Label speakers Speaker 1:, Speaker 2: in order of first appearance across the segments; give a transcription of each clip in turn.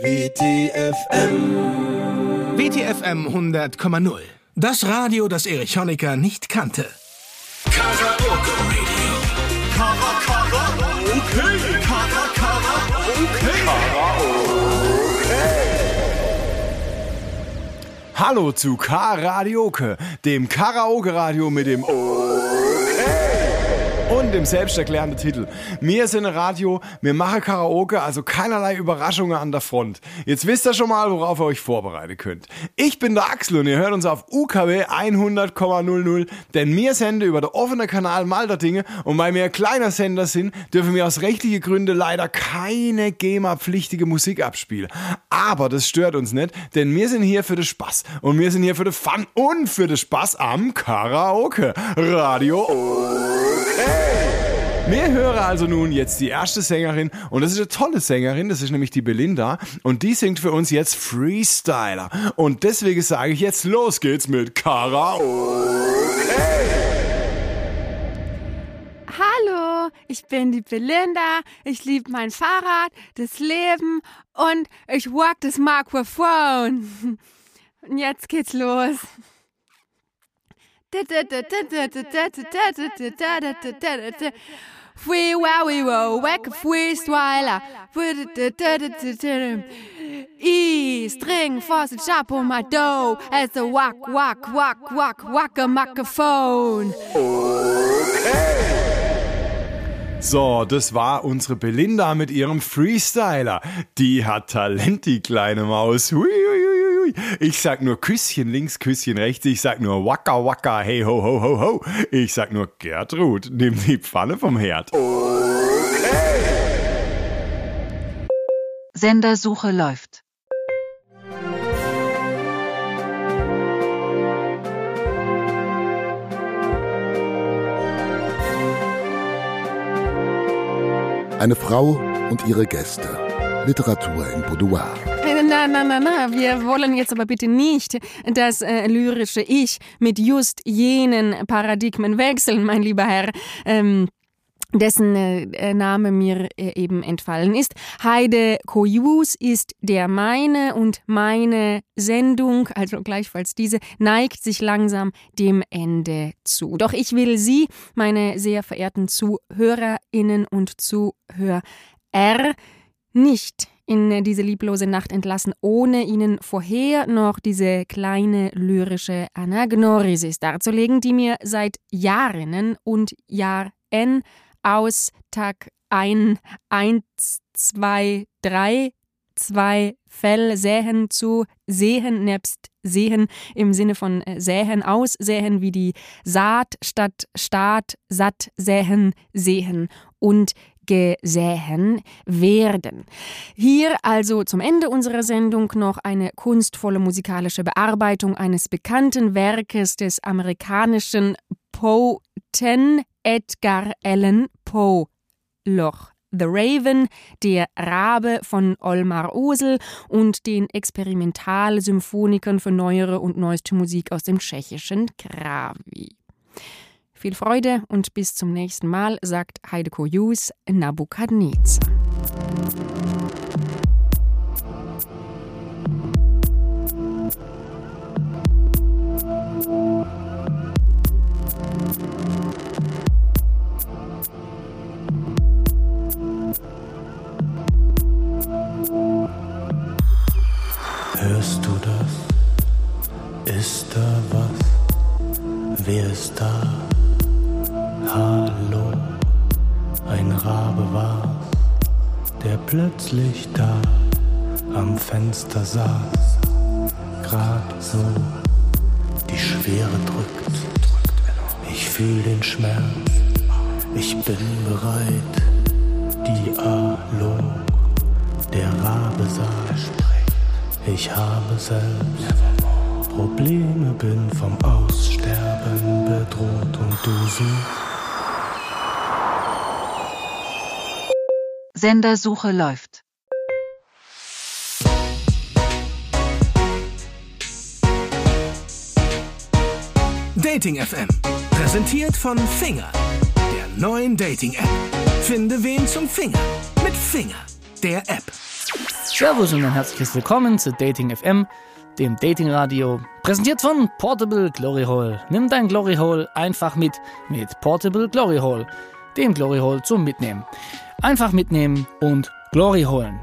Speaker 1: WTFM.
Speaker 2: WTFM 100,0. Das Radio, das Erich Honecker nicht kannte.
Speaker 1: Karaoke Radio. Kara, Kara, okay. Kara, Kara, okay.
Speaker 3: Hallo zu K-Radioke, dem Karaoke-Radio mit dem und dem selbsterklärenden Titel. Wir sind Radio, wir machen Karaoke, also keinerlei Überraschungen an der Front. Jetzt wisst ihr schon mal, worauf ihr euch vorbereiten könnt. Ich bin der Axel und ihr hört uns auf UKW 100,00, denn wir senden über den offenen Kanal Malter Dinge und weil wir ein kleiner Sender sind, dürfen wir aus rechtlichen Gründen leider keine GEMA-pflichtige Musik abspielen. Aber das stört uns nicht, denn wir sind hier für den Spaß und wir sind hier für den Fun und für den Spaß am Karaoke. Radio wir hören also nun jetzt die erste Sängerin und das ist eine tolle Sängerin, das ist nämlich die Belinda und die singt für uns jetzt Freestyler und deswegen sage ich jetzt los geht's mit Karaoke.
Speaker 4: Hallo, ich bin die Belinda, ich liebe mein Fahrrad, das Leben und ich walk das Mikrofon. Und jetzt geht's los. Free wow we wow wack freestyler. I string fast ett på my dough as a wack wack wack wack wack a microphone.
Speaker 3: So, das war unsere Belinda mit ihrem Freestyler. Die hat Talent, die kleine Maus. Hui, hui. Ich sag nur Küsschen links, Küsschen rechts. Ich sag nur Wacka Wacka, hey ho ho ho ho. Ich sag nur Gertrud, nimm die Pfanne vom Herd.
Speaker 5: Sendersuche läuft.
Speaker 6: Eine Frau und ihre Gäste. Literatur im Boudoir.
Speaker 4: Na, na, na, na, wir wollen jetzt aber bitte nicht das äh, lyrische Ich mit just jenen Paradigmen wechseln, mein lieber Herr. Ähm, dessen äh, Name mir äh, eben entfallen ist. Heide Kojus ist der meine und meine Sendung, also gleichfalls diese, neigt sich langsam dem Ende zu. Doch ich will Sie, meine sehr verehrten Zuhörerinnen und Zuhörer, nicht in diese lieblose Nacht entlassen, ohne Ihnen vorher noch diese kleine lyrische Anagnorisis darzulegen, die mir seit Jahren und Jahren aus Tag ein, eins, zwei, drei, zwei Fell säen zu sehen, nebst sehen im Sinne von äh, säen, aussäen wie die Saat statt Staat, satt säen, sehen. Und gesäen werden. Hier also zum Ende unserer Sendung noch eine kunstvolle musikalische Bearbeitung eines bekannten Werkes des amerikanischen Poeten Edgar Allan Poe. Loch The Raven, der Rabe von Olmar Osel und den Experimentalsymphonikern für neuere und neueste Musik aus dem tschechischen Kravi. Viel Freude und bis zum nächsten Mal, sagt Heideko Jus Nabukadnezar.
Speaker 7: Plötzlich da am Fenster saß. Grad so, die Schwere drückt. Ich fühl den Schmerz, ich bin bereit. Dialog, der Rabe sagt. Ich habe selbst Probleme, bin vom Aussterben bedroht und du suchst.
Speaker 5: Sendersuche läuft.
Speaker 2: Dating FM. Präsentiert von Finger, der neuen Dating-App. Finde wen zum Finger mit Finger, der App.
Speaker 8: Servus und ein herzliches Willkommen zu Dating FM, dem Datingradio, präsentiert von Portable Glory Hole. Nimm dein Glory Hole einfach mit mit Portable Glory Hole, dem Glory Hole zum Mitnehmen. Einfach mitnehmen und Glory holen.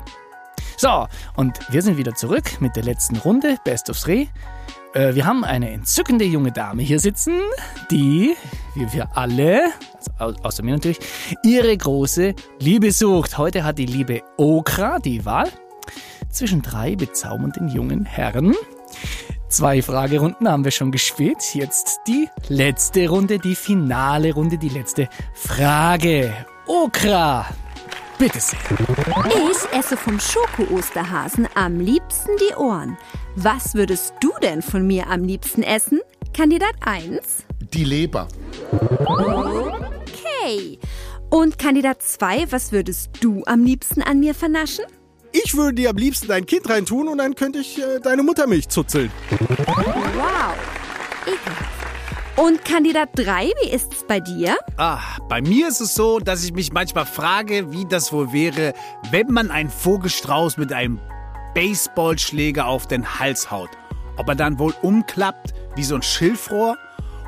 Speaker 8: So, und wir sind wieder zurück mit der letzten Runde, Best of Three. Äh, wir haben eine entzückende junge Dame hier sitzen, die, wie wir alle, also au- außer mir natürlich, ihre große Liebe sucht. Heute hat die liebe Okra die Wahl zwischen drei bezaubernden jungen Herren. Zwei Fragerunden haben wir schon gespielt. Jetzt die letzte Runde, die finale Runde, die letzte Frage. Okra, bitte sehr.
Speaker 9: Ich esse vom Schoko-Osterhasen am liebsten die Ohren. Was würdest du denn von mir am liebsten essen? Kandidat 1.
Speaker 6: Die Leber.
Speaker 9: Okay. Und Kandidat 2, was würdest du am liebsten an mir vernaschen?
Speaker 10: Ich würde dir am liebsten dein Kind reintun und dann könnte ich äh, deine Muttermilch zuzeln.
Speaker 9: Wow. Ekelhaft. Und Kandidat 3, wie ist's bei dir?
Speaker 11: Ah, bei mir ist es so, dass ich mich manchmal frage, wie das wohl wäre, wenn man einen Vogelstrauß mit einem Baseballschläger auf den Hals haut. Ob er dann wohl umklappt wie so ein Schilfrohr?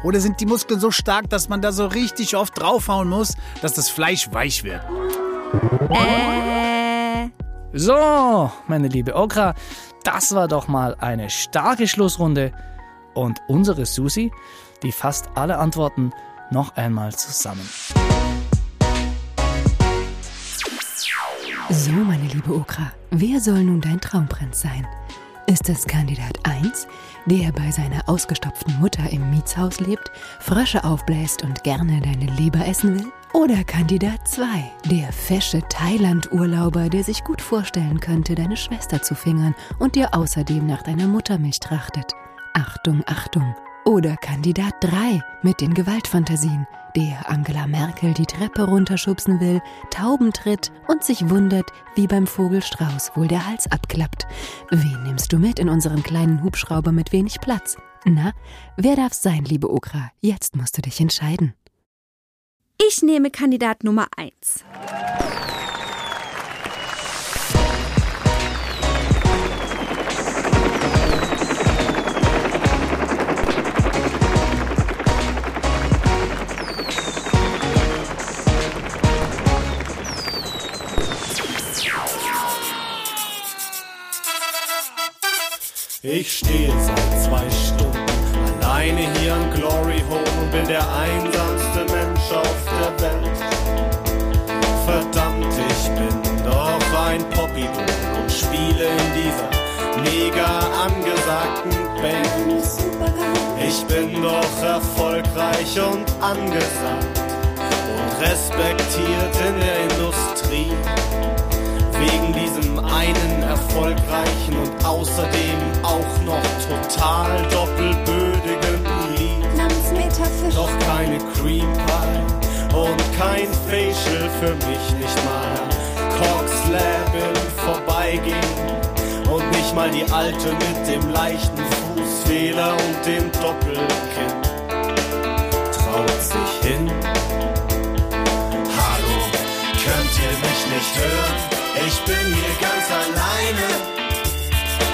Speaker 11: Oder sind die Muskeln so stark, dass man da so richtig oft draufhauen muss, dass das Fleisch weich wird?
Speaker 9: Äh.
Speaker 8: So, meine liebe Okra, das war doch mal eine starke Schlussrunde. Und unsere Susi, die fasst alle Antworten noch einmal zusammen.
Speaker 4: So, meine liebe Okra, wer soll nun dein Traumprinz sein? Ist es Kandidat 1, der bei seiner ausgestopften Mutter im Mietshaus lebt, Frösche aufbläst und gerne deine Leber essen will? Oder Kandidat 2, der fesche Thailand-Urlauber, der sich gut vorstellen könnte, deine Schwester zu fingern und dir außerdem nach deiner Muttermilch trachtet? Achtung, Achtung! Oder Kandidat 3 mit den Gewaltfantasien, der Angela Merkel die Treppe runterschubsen will, Tauben tritt und sich wundert, wie beim Vogelstrauß wohl der Hals abklappt. Wen nimmst du mit in unseren kleinen Hubschrauber mit wenig Platz? Na, wer darf's sein, liebe Okra? Jetzt musst du dich entscheiden.
Speaker 9: Ich nehme Kandidat Nummer 1.
Speaker 1: Ich stehe seit zwei Stunden alleine hier am Glory Hole und bin der einsamste Mensch auf der Welt. Verdammt, ich bin doch ein Poppidol und spiele in dieser mega angesagten Band. Ich bin doch erfolgreich und angesagt und respektiert in der Industrie. Wegen diesem einen erfolgreichen und außerdem auch noch total doppelbödigen Lied. Doch keine Cream Pie und kein Facial für mich nicht mal. Cox Lab im Vorbeigehen und nicht mal die Alte mit dem leichten Fußfehler und dem Doppelkinn traut sich hin. Hallo, könnt ihr mich nicht hören? Ich bin hier ganz alleine,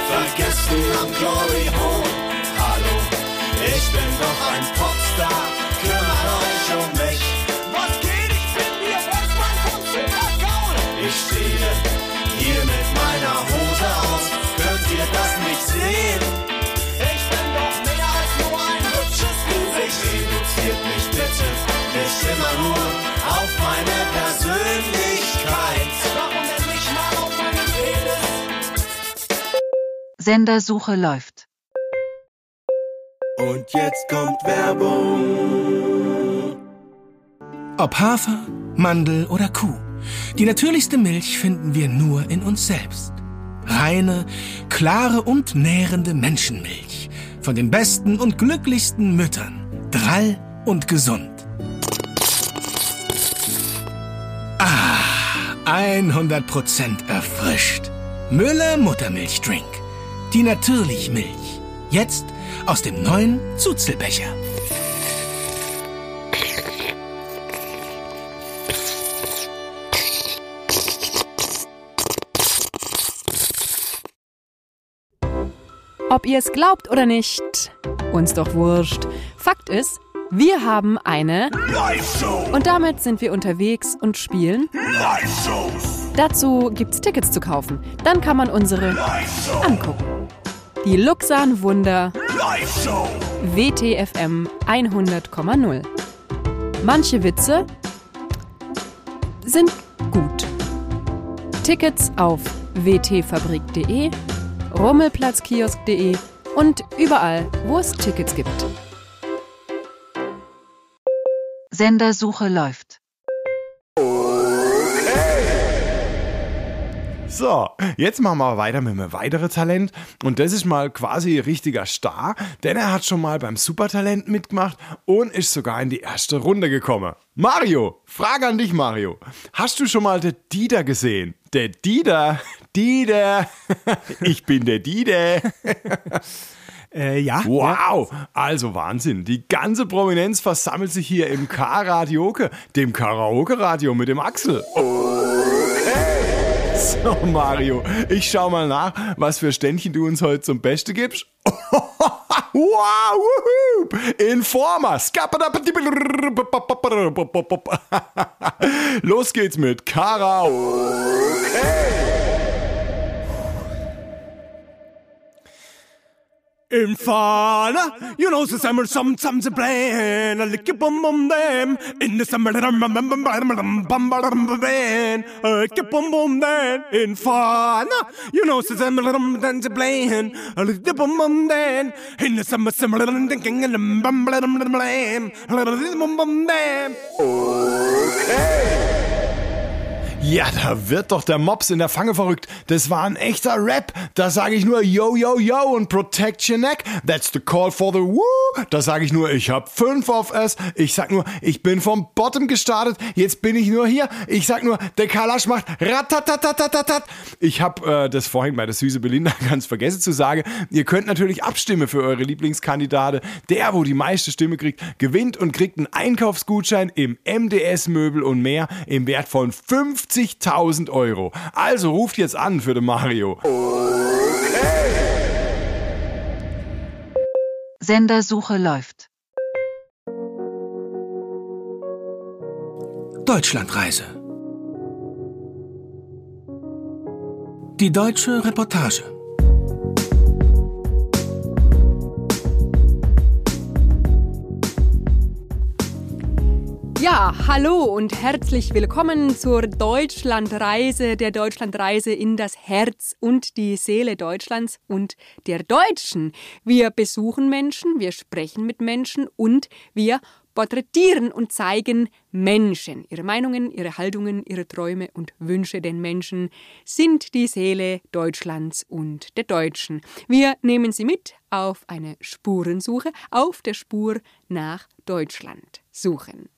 Speaker 1: vergessen am Glory Hole. Hallo, ich bin doch ein Popstar, kümmert euch um mich. Was geht? Ich bin hier erstmal vom Supergaul. Ich stehe hier mit meiner Hose aus, könnt ihr das nicht sehen? Ich bin doch mehr als nur ein hübsches Gesicht. Reduziert mich bitte nicht immer nur auf meine Persönlichkeit. Warum
Speaker 5: Sendersuche läuft.
Speaker 12: Und jetzt kommt Werbung.
Speaker 2: Ob Hafer, Mandel oder Kuh. Die natürlichste Milch finden wir nur in uns selbst. Reine, klare und nährende Menschenmilch. Von den besten und glücklichsten Müttern. Drall und gesund. Ah, 100% erfrischt. Müller Muttermilchdrink die Natürlichmilch. Jetzt aus dem neuen Zuzelbecher.
Speaker 4: Ob ihr es glaubt oder nicht, uns doch wurscht. Fakt ist, wir haben eine
Speaker 1: Live-Show.
Speaker 4: und damit sind wir unterwegs und spielen.
Speaker 1: Live-Shows.
Speaker 4: Dazu gibt's Tickets zu kaufen. Dann kann man unsere angucken. Die Luxan Wunder
Speaker 1: Live-Show.
Speaker 4: WTFM 100,0. Manche Witze sind gut. Tickets auf wtfabrik.de, rummelplatzkiosk.de und überall, wo es Tickets gibt.
Speaker 5: Sendersuche läuft.
Speaker 3: So, jetzt machen wir weiter mit einem weiteren Talent. Und das ist mal quasi ein richtiger Star, denn er hat schon mal beim Supertalent mitgemacht und ist sogar in die erste Runde gekommen. Mario, Frage an dich, Mario. Hast du schon mal den Dieter gesehen? Der Dieter, Dieter, ich bin der Dieter.
Speaker 13: Äh, ja.
Speaker 3: Wow, also Wahnsinn. Die ganze Prominenz versammelt sich hier im K-Radioke, dem Karaoke-Radio mit dem Axel. So, Mario, ich schau mal nach, was für Ständchen du uns heute zum Beste gibst. wow, wuhu. Informer. Los geht's mit Karaoke.
Speaker 10: Infana, you know, the summer sometimes a plan. I lick your bum bum them in the summer. bum bum bum bum bum bum bam. I lick your bum bum them. Infana, you know, the summer sometimes a plan. I lick your bum bum them in the summer summer thinking and bum bum bum bam. I lick your bum bum them.
Speaker 3: Ja, da wird doch der Mops in der Fange verrückt. Das war ein echter Rap. Da sage ich nur yo, yo, yo und protect your neck. That's the call for the woo. Da sage ich nur, ich hab fünf auf es. Ich sag nur, ich bin vom Bottom gestartet. Jetzt bin ich nur hier. Ich sag nur, der Kalasch macht ratatatatatat. Ich hab äh, das vorhin bei der süße Belinda ganz vergessen zu sagen. Ihr könnt natürlich abstimmen für eure Lieblingskandidate. Der, wo die meiste Stimme kriegt, gewinnt und kriegt einen Einkaufsgutschein im MDS Möbel und mehr im Wert von 50.000 Euro. Also ruft jetzt an für den Mario.
Speaker 5: Sendersuche läuft.
Speaker 2: Deutschlandreise. Die deutsche Reportage.
Speaker 4: Hallo und herzlich willkommen zur Deutschlandreise, der Deutschlandreise in das Herz und die Seele Deutschlands und der Deutschen. Wir besuchen Menschen, wir sprechen mit Menschen und wir porträtieren und zeigen Menschen. Ihre Meinungen, ihre Haltungen, ihre Träume und Wünsche den Menschen sind die Seele Deutschlands und der Deutschen. Wir nehmen sie mit auf eine Spurensuche, auf der Spur nach Deutschland suchen.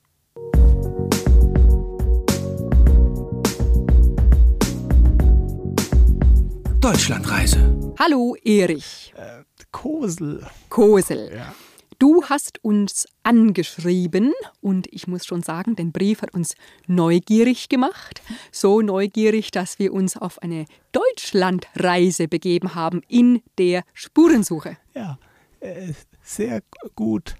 Speaker 2: Deutschlandreise.
Speaker 4: Hallo Erich.
Speaker 13: Äh, Kosel.
Speaker 4: Kosel.
Speaker 13: Ja.
Speaker 4: Du hast uns angeschrieben und ich muss schon sagen, dein Brief hat uns neugierig gemacht. So neugierig, dass wir uns auf eine Deutschlandreise begeben haben in der Spurensuche.
Speaker 13: Ja, äh, sehr gut.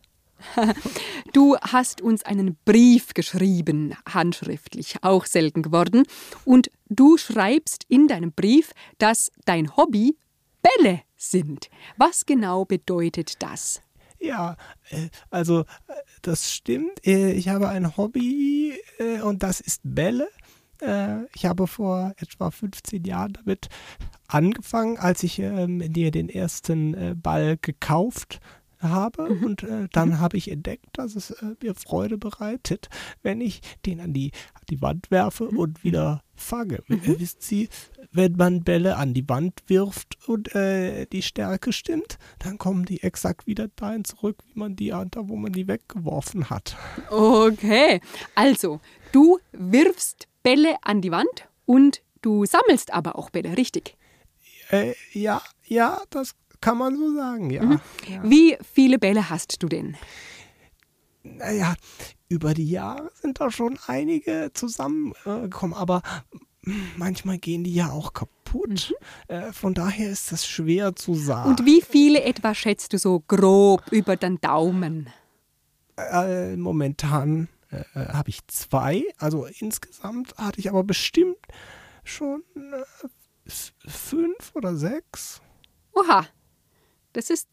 Speaker 4: Du hast uns einen Brief geschrieben, handschriftlich, auch selten geworden. Und du schreibst in deinem Brief, dass dein Hobby Bälle sind. Was genau bedeutet das?
Speaker 13: Ja, äh, also äh, das stimmt. Äh, Ich habe ein Hobby und das ist Bälle. Ich habe vor etwa 15 Jahren damit angefangen, als ich ähm, dir den ersten Ball gekauft habe und äh, dann habe ich entdeckt, dass es äh, mir Freude bereitet, wenn ich den an die, an die Wand werfe und wieder fange. Äh, wissen Sie, wenn man Bälle an die Wand wirft und äh, die Stärke stimmt, dann kommen die exakt wieder dahin zurück, wie man die hat, wo man die weggeworfen hat.
Speaker 4: Okay, also du wirfst Bälle an die Wand und du sammelst aber auch Bälle, richtig?
Speaker 13: Äh, ja, ja, das kann man so sagen, ja.
Speaker 4: Mhm. Wie viele Bälle hast du denn?
Speaker 13: Naja, über die Jahre sind da schon einige zusammengekommen, aber manchmal gehen die ja auch kaputt. kaputt. Äh, von daher ist das schwer zu sagen.
Speaker 4: Und wie viele etwa schätzt du so grob über den Daumen?
Speaker 13: Äh, momentan äh, habe ich zwei. Also insgesamt hatte ich aber bestimmt schon äh, fünf oder sechs.
Speaker 4: Oha, das ist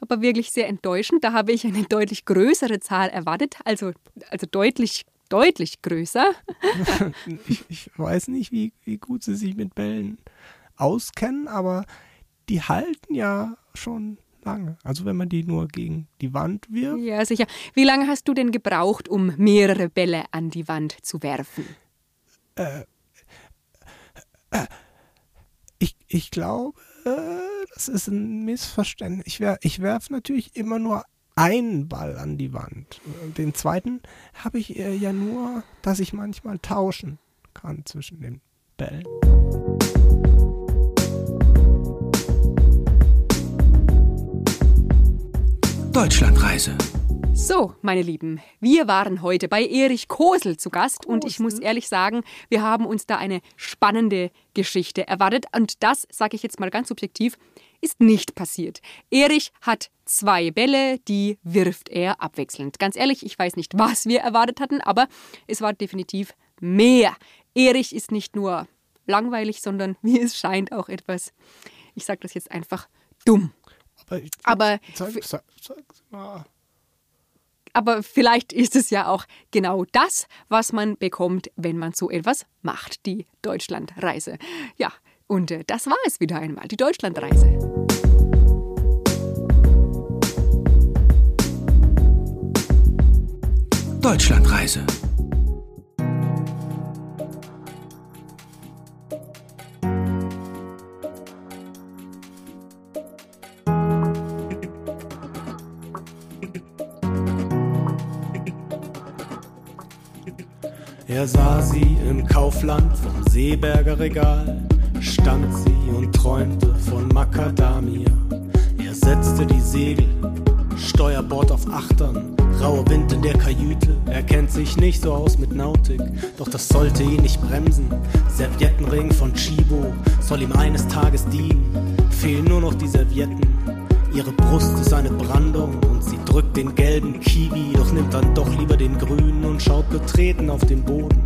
Speaker 4: aber wirklich sehr enttäuschend. Da habe ich eine deutlich größere Zahl erwartet, also, also deutlich, deutlich größer.
Speaker 13: ich, ich weiß nicht, wie, wie gut sie sich mit Bällen auskennen, aber die halten ja schon lange. Also wenn man die nur gegen die Wand wirft.
Speaker 4: Ja, sicher. Wie lange hast du denn gebraucht, um mehrere Bälle an die Wand zu werfen?
Speaker 13: Äh, äh, ich, ich glaube, das ist ein Missverständnis. Ich, wer, ich werfe natürlich immer nur einen Ball an die Wand. Den zweiten habe ich äh, ja nur, dass ich manchmal tauschen kann zwischen den Bällen.
Speaker 2: Deutschlandreise.
Speaker 4: So, meine Lieben, wir waren heute bei Erich Kosel zu Gast und ich muss ehrlich sagen, wir haben uns da eine spannende Geschichte erwartet und das, sage ich jetzt mal ganz subjektiv, ist nicht passiert. Erich hat zwei Bälle, die wirft er abwechselnd. Ganz ehrlich, ich weiß nicht, was wir erwartet hatten, aber es war definitiv mehr. Erich ist nicht nur langweilig, sondern wie es scheint auch etwas, ich sage das jetzt einfach, dumm.
Speaker 13: Aber, ich,
Speaker 4: Aber
Speaker 13: sag, sag, sag's mal.
Speaker 4: Aber vielleicht ist es ja auch genau das, was man bekommt, wenn man so etwas macht, die Deutschlandreise. Ja, und äh, das war es wieder einmal, die Deutschlandreise.
Speaker 2: Deutschlandreise.
Speaker 7: Er sah sie im Kaufland vom Seeberger Regal, stand sie und träumte von Macadamia. Er setzte die Segel, Steuerbord auf Achtern, rauer Wind in der Kajüte. Er kennt sich nicht so aus mit Nautik, doch das sollte ihn nicht bremsen. Serviettenring von Chibo soll ihm eines Tages dienen, fehlen nur noch die Servietten. Ihre Brust ist eine Brandung und sie drückt den gelben Kiwi, doch nimmt dann doch lieber den grünen und schaut betreten auf den Boden.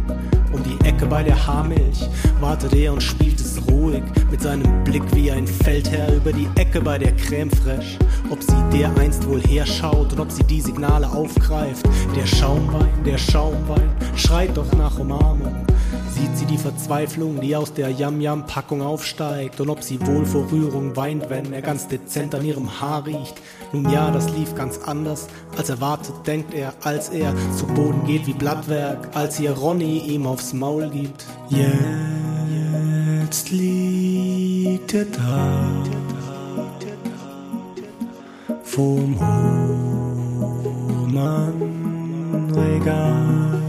Speaker 7: Um die Ecke bei der Haarmilch wartet er und spielt es ruhig mit seinem Blick wie ein Feldherr über die Ecke bei der Creme Fraiche. Ob sie der einst wohl herschaut und ob sie die Signale aufgreift. Der Schaumwein, der Schaumwein schreit doch nach Umarmung. Sieht sie die Verzweiflung, die aus der Yam-Yam-Packung aufsteigt und ob sie wohl vor Rührung weint, wenn er ganz dezent an ihrem Haar riecht. Nun ja, das lief ganz anders, als erwartet, denkt er, als er zu Boden geht wie Blattwerk, als ihr Ronny ihm aufs Maul gibt. Jetzt liegt er da vom Hohmann-Regal.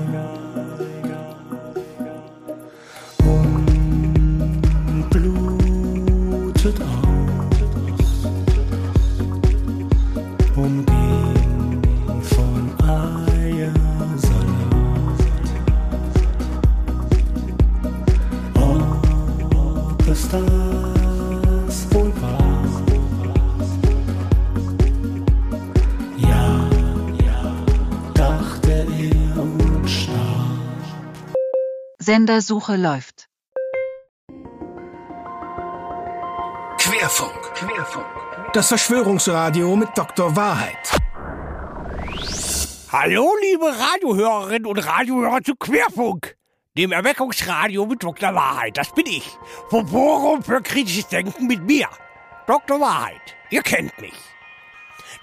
Speaker 5: Sendersuche läuft.
Speaker 2: Querfunk. Querfunk. Das Verschwörungsradio mit Dr. Wahrheit.
Speaker 14: Hallo, liebe Radiohörerinnen und Radiohörer zu Querfunk, dem Erweckungsradio mit Dr. Wahrheit. Das bin ich. Vom Forum für kritisches Denken mit mir, Dr. Wahrheit. Ihr kennt mich.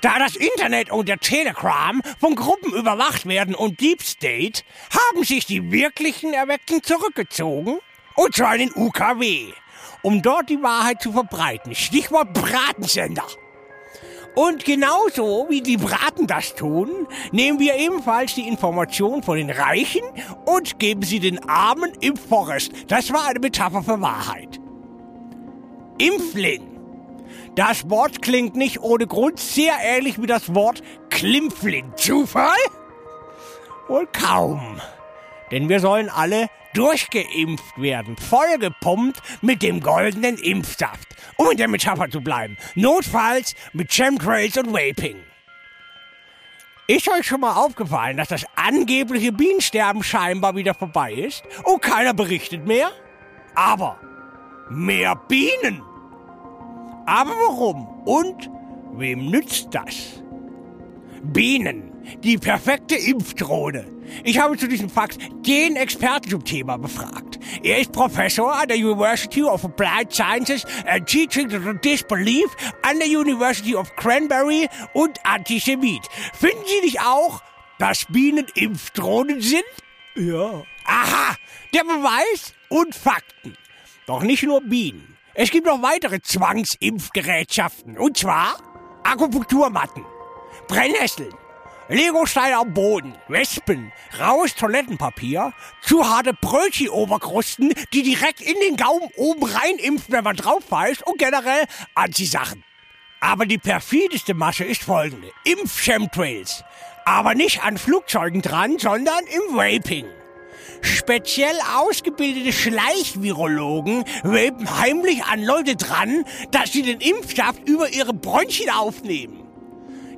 Speaker 14: Da das Internet und der Telegram von Gruppen überwacht werden und Deep State, haben sich die wirklichen Erweckten zurückgezogen, und zwar in den UKW, um dort die Wahrheit zu verbreiten. Stichwort Bratensender. Und genauso wie die Braten das tun, nehmen wir ebenfalls die Information von den Reichen und geben sie den Armen im Forest. Das war eine Metapher für Wahrheit. Impfling. Das Wort klingt nicht ohne Grund sehr ähnlich wie das Wort Klimpfling. Zufall? Wohl kaum. Denn wir sollen alle durchgeimpft werden, vollgepumpt mit dem goldenen Impfsaft. Um in der Metapher zu bleiben. Notfalls mit Chemtrails und Vaping. Ist euch schon mal aufgefallen, dass das angebliche Bienensterben scheinbar wieder vorbei ist und keiner berichtet mehr? Aber mehr Bienen. Aber warum und wem nützt das? Bienen, die perfekte Impfdrohne. Ich habe zu diesem Fakt den Experten zum Thema befragt. Er ist Professor an der University of Applied Sciences and Teaching the Disbelief an der University of Cranberry und Antisemit. Finden Sie nicht auch, dass Bienen Impfdrohnen sind?
Speaker 13: Ja.
Speaker 14: Aha, der Beweis und Fakten. Doch nicht nur Bienen. Es gibt noch weitere Zwangsimpfgerätschaften. Und zwar Akupunkturmatten, Brennnesseln, Legosteine am Boden, Wespen, raues Toilettenpapier, zu harte Brötchen-Oberkrusten, die direkt in den Gaumen oben rein impfen, wenn man drauf beißt und generell Anti-Sachen. Aber die perfideste Masche ist folgende. Impf-Chemtrails. Aber nicht an Flugzeugen dran, sondern im Vaping. Speziell ausgebildete Schleichvirologen vapen heimlich an Leute dran, dass sie den Impfsaft über ihre Bronchien aufnehmen.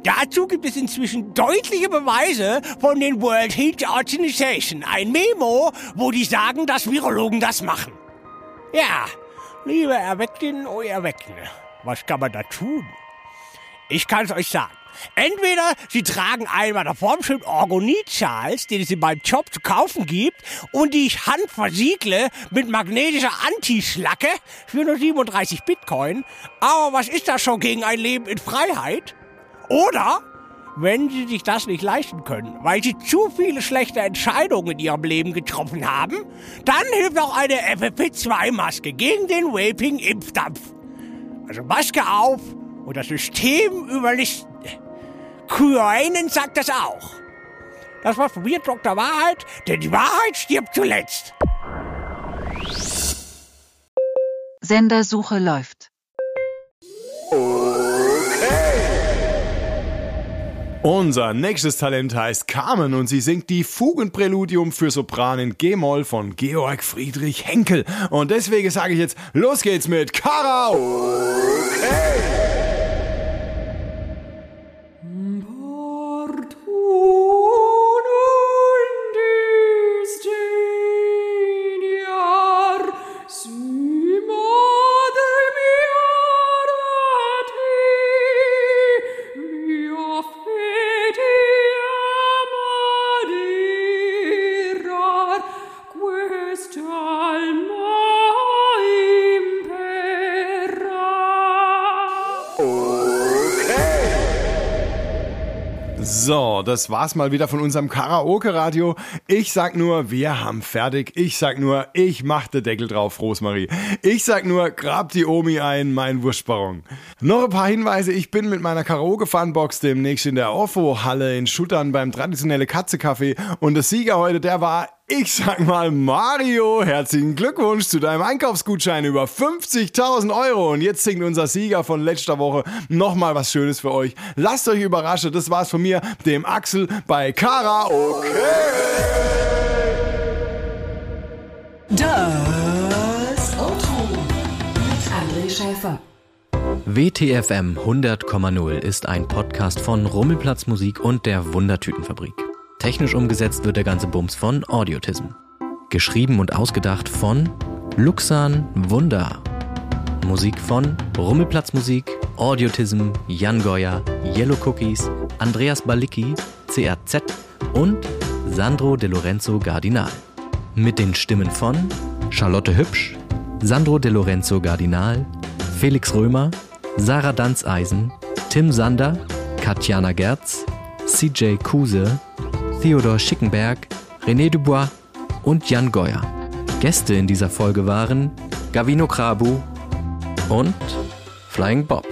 Speaker 14: Dazu gibt es inzwischen deutliche Beweise von den World Health Organization. Ein Memo, wo die sagen, dass Virologen das machen. Ja, liebe Erweckten und Erweckten, was kann man da tun? Ich kann es euch sagen. Entweder sie tragen einen meiner Formschrift Orgonit-Schals, den es in meinem Job zu kaufen gibt und die ich handversiegle mit magnetischer Antischlacke für nur 37 Bitcoin. Aber was ist das schon gegen ein Leben in Freiheit? Oder wenn sie sich das nicht leisten können, weil sie zu viele schlechte Entscheidungen in ihrem Leben getroffen haben, dann hilft auch eine FFP2-Maske gegen den Vaping-Impfdampf. Also Maske auf und das System überlisten. QAnon sagt das auch. Das war von mir Dr. Wahrheit, denn die Wahrheit stirbt zuletzt.
Speaker 5: Sendersuche läuft.
Speaker 3: Unser nächstes Talent heißt Carmen und sie singt die Fugenpräludium für Sopran in G-Moll von Georg Friedrich Henkel. Und deswegen sage ich jetzt, los geht's mit Karaoke! Das war's mal wieder von unserem Karaoke-Radio. Ich sag nur, wir haben fertig. Ich sag nur, ich mach den Deckel drauf, Rosmarie. Ich sag nur, grab die Omi ein, mein Wurstbaron. Noch ein paar Hinweise. Ich bin mit meiner Karaoke-Funbox demnächst in der Orfo-Halle in Schuttern beim traditionelle Katze-Café. Und der Sieger heute, der war ich sag mal, Mario, herzlichen Glückwunsch zu deinem Einkaufsgutschein über 50.000 Euro. Und jetzt singt unser Sieger von letzter Woche nochmal was Schönes für euch. Lasst euch überraschen. Das war's von mir, dem Axel, bei Karaoke.
Speaker 15: Das Auto mit André Schäfer.
Speaker 16: WTFM 100,0 ist ein Podcast von Rummelplatz Musik und der Wundertütenfabrik. Technisch umgesetzt wird der ganze Bums von Audiotism. Geschrieben und ausgedacht von Luxan Wunder. Musik von Rummelplatz Musik, Audiotism, Jan Goya, Yellow Cookies, Andreas Balicki, CRZ und Sandro De Lorenzo Gardinal. Mit den Stimmen von Charlotte Hübsch, Sandro De Lorenzo Gardinal, Felix Römer, Sarah Danzeisen, Tim Sander, Katjana Gerz, CJ Kuse, Theodor Schickenberg, René Dubois und Jan Goyer. Gäste in dieser Folge waren Gavino Krabu und Flying Bob.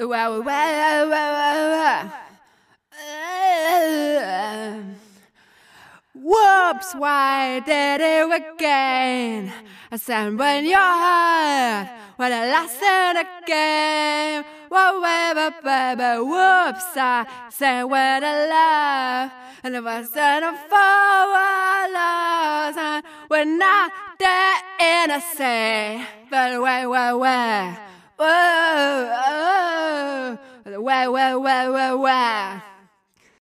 Speaker 4: Wow, wow, whoops, why did it again? I said, when your heart, when I lost it again. Whoa, baby, baby, whoops, I said, when I love, and if I said I'm forward, lost, and we're not there in a say, but wait, wait, wait. Whoa, whoa, whoa, whoa, whoa, whoa, whoa.